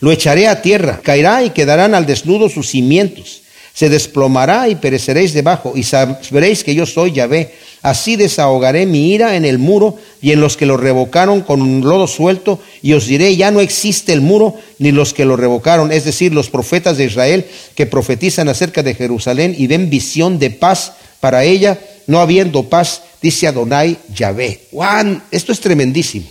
Lo echaré a tierra, caerá y quedarán al desnudo sus cimientos. Se desplomará y pereceréis debajo, y sabréis que yo soy Yahvé. Así desahogaré mi ira en el muro y en los que lo revocaron con un lodo suelto, y os diré, ya no existe el muro ni los que lo revocaron, es decir, los profetas de Israel que profetizan acerca de Jerusalén y ven visión de paz para ella, no habiendo paz, dice Adonai Yahvé. Juan, esto es tremendísimo.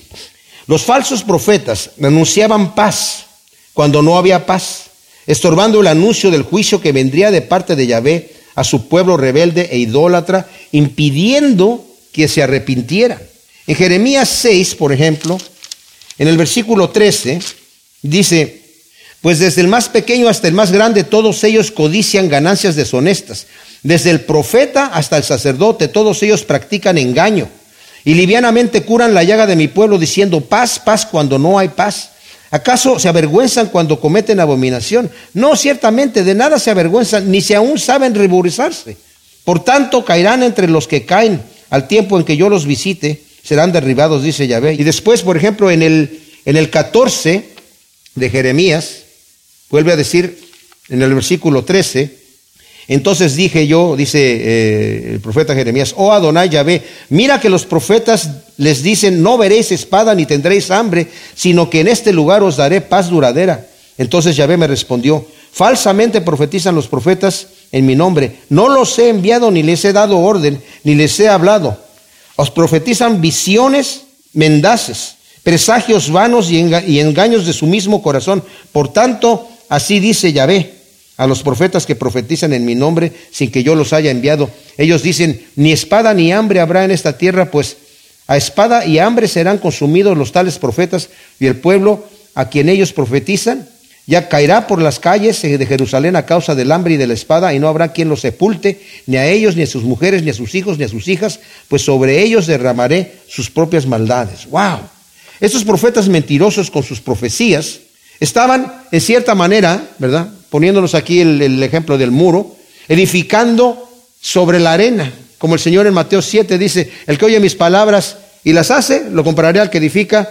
Los falsos profetas anunciaban paz cuando no había paz, estorbando el anuncio del juicio que vendría de parte de Yahvé a su pueblo rebelde e idólatra, impidiendo que se arrepintieran. En Jeremías 6, por ejemplo, en el versículo 13, dice, pues desde el más pequeño hasta el más grande, todos ellos codician ganancias deshonestas. Desde el profeta hasta el sacerdote, todos ellos practican engaño. Y livianamente curan la llaga de mi pueblo diciendo paz, paz cuando no hay paz. ¿Acaso se avergüenzan cuando cometen abominación? No, ciertamente, de nada se avergüenzan, ni si aún saben ruborizarse. Por tanto, caerán entre los que caen al tiempo en que yo los visite, serán derribados, dice Yahvé. Y después, por ejemplo, en el, en el 14 de Jeremías, vuelve a decir en el versículo 13, entonces dije yo, dice eh, el profeta Jeremías, oh Adonai Yahvé, mira que los profetas les dicen, no veréis espada ni tendréis hambre, sino que en este lugar os daré paz duradera. Entonces Yahvé me respondió, falsamente profetizan los profetas en mi nombre, no los he enviado ni les he dado orden, ni les he hablado. Os profetizan visiones mendaces, presagios vanos y engaños de su mismo corazón. Por tanto, así dice Yahvé a los profetas que profetizan en mi nombre sin que yo los haya enviado. Ellos dicen, ni espada ni hambre habrá en esta tierra, pues a espada y hambre serán consumidos los tales profetas y el pueblo a quien ellos profetizan ya caerá por las calles de Jerusalén a causa del hambre y de la espada, y no habrá quien los sepulte, ni a ellos, ni a sus mujeres, ni a sus hijos, ni a sus hijas, pues sobre ellos derramaré sus propias maldades. ¡Wow! Estos profetas mentirosos con sus profecías estaban, en cierta manera, ¿verdad? Poniéndonos aquí el, ejemplo del muro, edificando sobre la arena, como el Señor en Mateo 7 dice, el que oye mis palabras y las hace, lo compararé al que edifica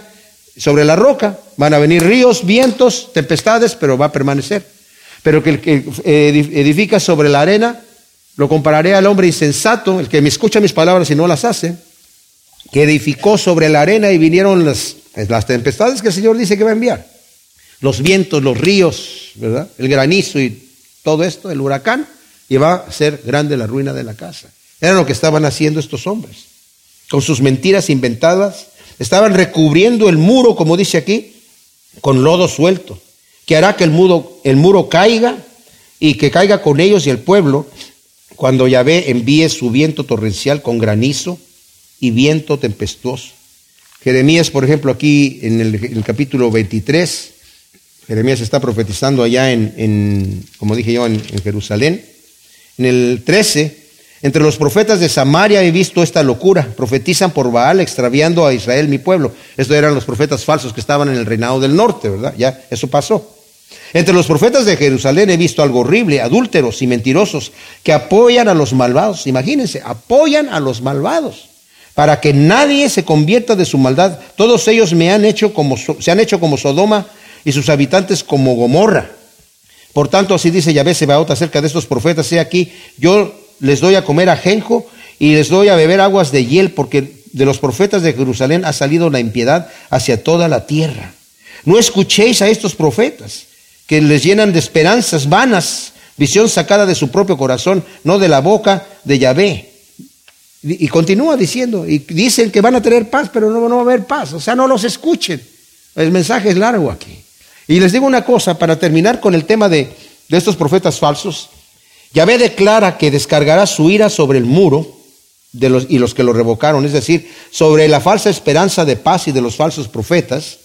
sobre la roca. Van a venir ríos, vientos, tempestades, pero va a permanecer. Pero que el que edifica sobre la arena, lo compararé al hombre insensato, el que me escucha mis palabras y no las hace, que edificó sobre la arena y vinieron las, las tempestades que el Señor dice que va a enviar los vientos, los ríos, El granizo y todo esto, el huracán, y va a ser grande la ruina de la casa. Era lo que estaban haciendo estos hombres. Con sus mentiras inventadas, estaban recubriendo el muro, como dice aquí, con lodo suelto, que hará que el muro, caiga y que caiga con ellos y el pueblo cuando Yahvé envíe su viento torrencial con granizo y viento tempestuoso. Jeremías, por ejemplo, aquí en el, en el capítulo 23, Jeremías está profetizando allá en, como dije yo, en, Jerusalén. En el 13, entre los profetas de Samaria he visto esta locura. Profetizan por Baal, extraviando a Israel, mi pueblo. Estos eran los profetas falsos que estaban en el reinado del norte, ¿verdad? Ya, eso pasó. Entre los profetas de Jerusalén he visto algo horrible, adúlteros y mentirosos, que apoyan a los malvados. Imagínense, apoyan a los malvados para que nadie se convierta de su maldad. Todos ellos me han hecho como, se han hecho como Sodoma y sus habitantes como Gomorra. Por tanto, así dice Yahvé Sebaot acerca de estos profetas, he aquí, yo les doy a comer ajenjo y les doy a beber aguas de hiel, porque de los profetas de Jerusalén ha salido la impiedad hacia toda la tierra. No escuchéis a estos profetas, que les llenan de esperanzas vanas, visión sacada de su propio corazón, no de la boca de Yahvé. Y continúa diciendo, y dicen que van a tener paz, pero no, no va a haber paz, o sea, no los escuchen. El mensaje es largo aquí. Y les digo una cosa, para terminar con el tema de, estos profetas falsos, Yahvé declara que descargará su ira sobre el muro y los que lo revocaron, es decir, sobre la falsa esperanza de paz y de los falsos profetas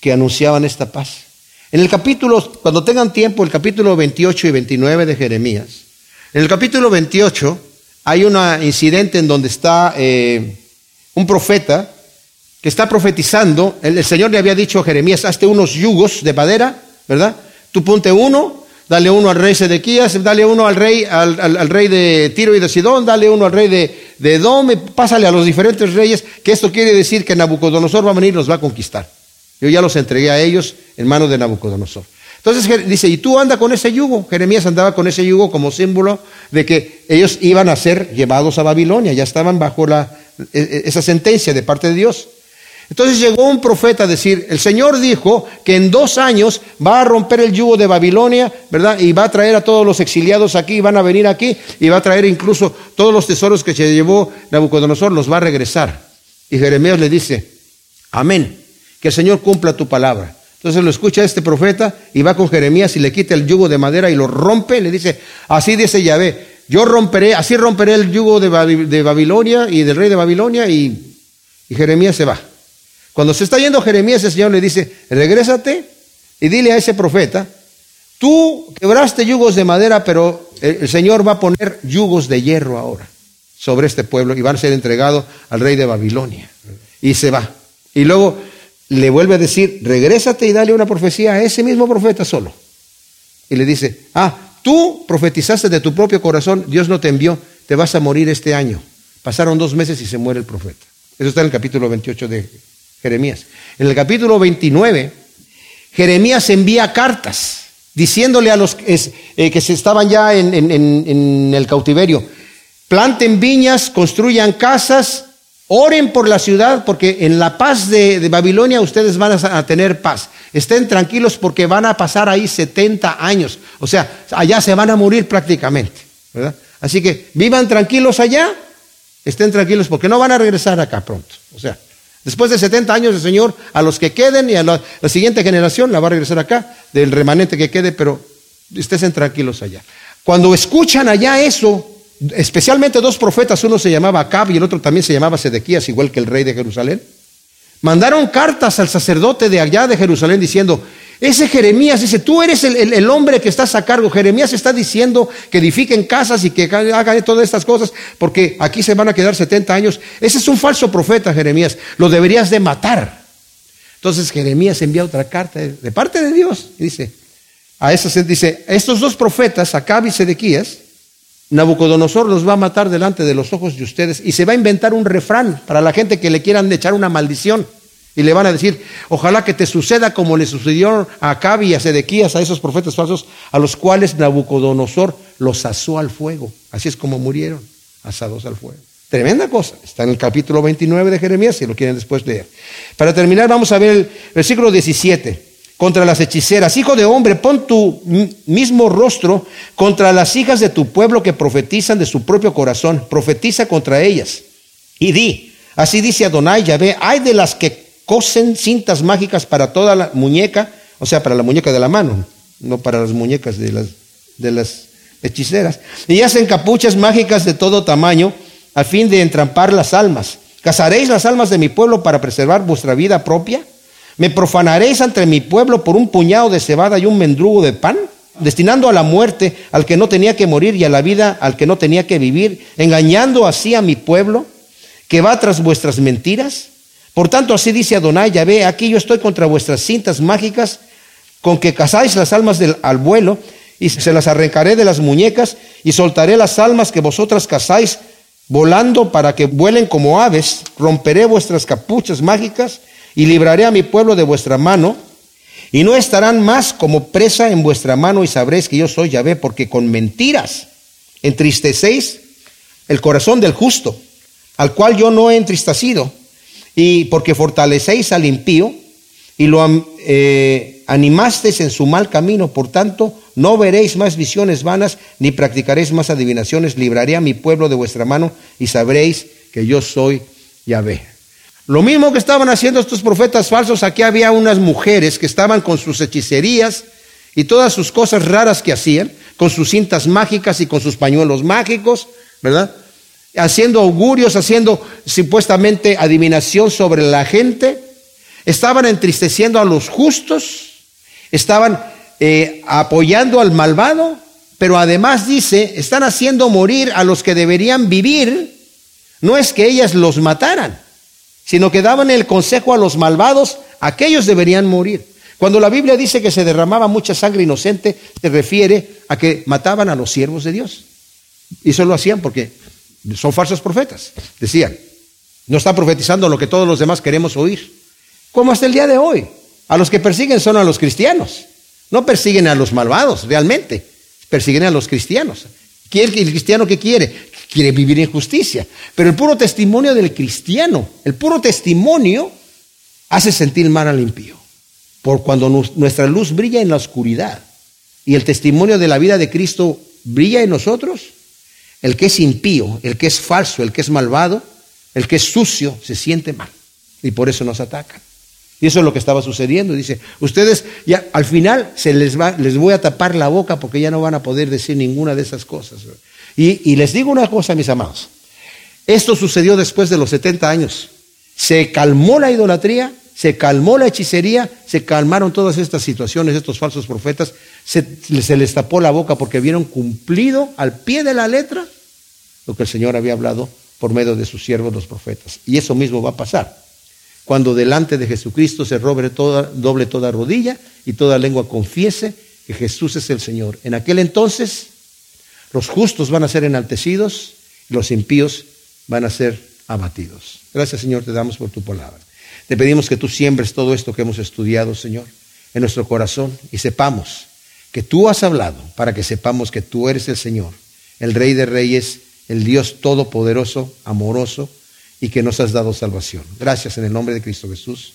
que anunciaban esta paz. En el capítulo, cuando tengan tiempo, el capítulo 28 y 29 de Jeremías, en el capítulo 28 hay un incidente en donde está eh, un profeta que está profetizando. El, Señor le había dicho a Jeremías, hazte unos yugos de madera, ¿verdad? Tú ponte uno dale uno al rey Sedequías, dale uno al rey, al, al, rey de Tiro y de Sidón, dale uno al rey de, de Edom, pásale a los diferentes reyes, que esto quiere decir que Nabucodonosor va a venir y los va a conquistar. Yo ya los entregué a ellos en manos de Nabucodonosor. Entonces dice, y tú anda con ese yugo. Jeremías andaba con ese yugo como símbolo de que ellos iban a ser llevados a Babilonia, ya estaban bajo la, e, e, esa sentencia de parte de Dios. Entonces llegó un profeta a decir, el Señor dijo que en dos años va a romper el yugo de Babilonia, ¿verdad? Y va a traer a todos los exiliados aquí, van a venir aquí, y va a traer incluso todos los tesoros que se llevó Nabucodonosor, los va a regresar. Y Jeremías le dice, amén, que el Señor cumpla tu palabra. Entonces lo escucha este profeta y va con Jeremías y le quita el yugo de madera y lo rompe, le dice, así dice Yahvé, yo romperé, así romperé el yugo de, Babilonia y del rey de Babilonia y Jeremías se va. Cuando se está yendo Jeremías, el Señor le dice, regrésate y dile a ese profeta, tú quebraste yugos de madera, pero el Señor va a poner yugos de hierro ahora sobre este pueblo y van a ser entregados al rey de Babilonia. Y se va. Y luego le vuelve a decir, regrésate y dale una profecía a ese mismo profeta solo. Y le dice, ah, tú profetizaste de tu propio corazón, Dios no te envió, te vas a morir este año. Pasaron dos meses y se muere el profeta. Eso está en el capítulo 28 de Jeremías. En el capítulo 29, Jeremías envía cartas diciéndole a los eh, que se estaban ya en, el cautiverio, planten viñas, construyan casas, oren por la ciudad, porque en la paz de, Babilonia ustedes van a, a, tener paz. Estén tranquilos porque van a pasar ahí 70 años. O sea, allá se van a morir prácticamente. ¿verdad? Así que vivan tranquilos allá, estén tranquilos porque no van a regresar acá pronto. O sea, Después de 70 años el Señor, a los que queden y a la, siguiente generación la va a regresar acá, del remanente que quede, pero estén tranquilos allá. Cuando escuchan allá eso, especialmente dos profetas, uno se llamaba Acab y el otro también se llamaba Sedequías, igual que el rey de Jerusalén, mandaron cartas al sacerdote de allá de Jerusalén diciendo, ese Jeremías dice, tú eres el, hombre que estás a cargo. Jeremías está diciendo que edifiquen casas y que hagan todas estas cosas porque aquí se van a quedar 70 años. Ese es un falso profeta, Jeremías. Lo deberías de matar. Entonces Jeremías envía otra carta de parte de Dios. dice, a esos, dice, estos dos profetas, Acab y Sedequías, Nabucodonosor los va a matar delante de los ojos de ustedes y se va a inventar un refrán para la gente que le quieran echar una maldición. Y le van a decir, ojalá que te suceda como le sucedió a Acab y a Sedequías, a esos profetas falsos, a los cuales Nabucodonosor los asó al fuego. Así es como murieron, asados al fuego. Tremenda cosa. Está en el capítulo 29 de Jeremías, si lo quieren después leer. Para terminar, vamos a ver el versículo 17. Contra las hechiceras, hijo de hombre, pon tu mismo rostro contra las hijas de tu pueblo que profetizan de su propio corazón. Profetiza contra ellas. Y di, así dice Adonai Yahvé, hay de las que cosen cintas mágicas para toda la muñeca, o sea, para la muñeca de la mano, no para las muñecas de las, de las hechiceras. Y hacen capuchas mágicas de todo tamaño a fin de entrampar las almas. ¿Cazaréis las almas de mi pueblo para preservar vuestra vida propia? ¿Me profanaréis entre mi pueblo por un puñado de cebada y un mendrugo de pan? Destinando a la muerte al que no tenía que morir y a la vida al que no tenía que vivir, engañando así a mi pueblo que va tras vuestras mentiras. Por tanto, así dice Adonai, ya aquí yo estoy contra vuestras cintas mágicas con que cazáis las almas del, al vuelo y se las arrancaré de las muñecas y soltaré las almas que vosotras cazáis volando para que vuelen como aves, romperé vuestras capuchas mágicas y libraré a mi pueblo de vuestra mano y no estarán más como presa en vuestra mano y sabréis que yo soy Yahvé porque con mentiras entristecéis el corazón del justo, al cual yo no he entristecido y porque fortalecéis al impío y lo eh, animasteis en su mal camino, por tanto, no veréis más visiones vanas, ni practicaréis más adivinaciones, libraré a mi pueblo de vuestra mano y sabréis que yo soy Yahvé. Lo mismo que estaban haciendo estos profetas falsos, aquí había unas mujeres que estaban con sus hechicerías y todas sus cosas raras que hacían, con sus cintas mágicas y con sus pañuelos mágicos, ¿verdad? Haciendo augurios, haciendo supuestamente adivinación sobre la gente. Estaban entristeciendo a los justos, estaban eh, apoyando al malvado, pero además dice, están haciendo morir a los que deberían vivir. No es que ellas los mataran, sino que daban el consejo a los malvados, aquellos deberían morir. Cuando la Biblia dice que se derramaba mucha sangre inocente, se refiere a que mataban a los siervos de Dios. Y eso lo hacían porque son falsos profetas. Decían, no están profetizando lo que todos los demás queremos oír. Como hasta el día de hoy. A los que persiguen son a los cristianos. No persiguen a los malvados, realmente. Persiguen a los cristianos. ¿El cristiano qué quiere? quiere vivir en justicia. Pero el puro testimonio del cristiano, el puro testimonio, hace sentir mal al impío. Por cuando nuestra luz brilla en la oscuridad y el testimonio de la vida de Cristo brilla en nosotros, el que es impío, el que es falso, el que es malvado, el que es sucio, se siente mal. Y por eso nos atacan. Y eso es lo que estaba sucediendo. Dice, ustedes ya al final se les va, les voy a tapar la boca porque ya no van a poder decir ninguna de esas cosas. Y, les digo una cosa, mis amados. Esto sucedió después de los 70 años. Se calmó la idolatría, se calmó la hechicería, se calmaron todas estas situaciones, estos falsos profetas, se, se, les tapó la boca porque vieron cumplido al pie de la letra lo que el Señor había hablado por medio de sus siervos los profetas. Y eso mismo va a pasar. Cuando delante de Jesucristo se robre toda, doble toda rodilla y toda lengua confiese que Jesús es el Señor. En aquel entonces los justos van a ser enaltecidos y los impíos van a ser abatidos. Gracias Señor, te damos por tu palabra. Te pedimos que tú siembres todo esto que hemos estudiado, Señor, en nuestro corazón y sepamos que tú has hablado para que sepamos que tú eres el Señor, el Rey de Reyes, el Dios Todopoderoso, amoroso y que nos has dado salvación. Gracias en el nombre de Cristo Jesús.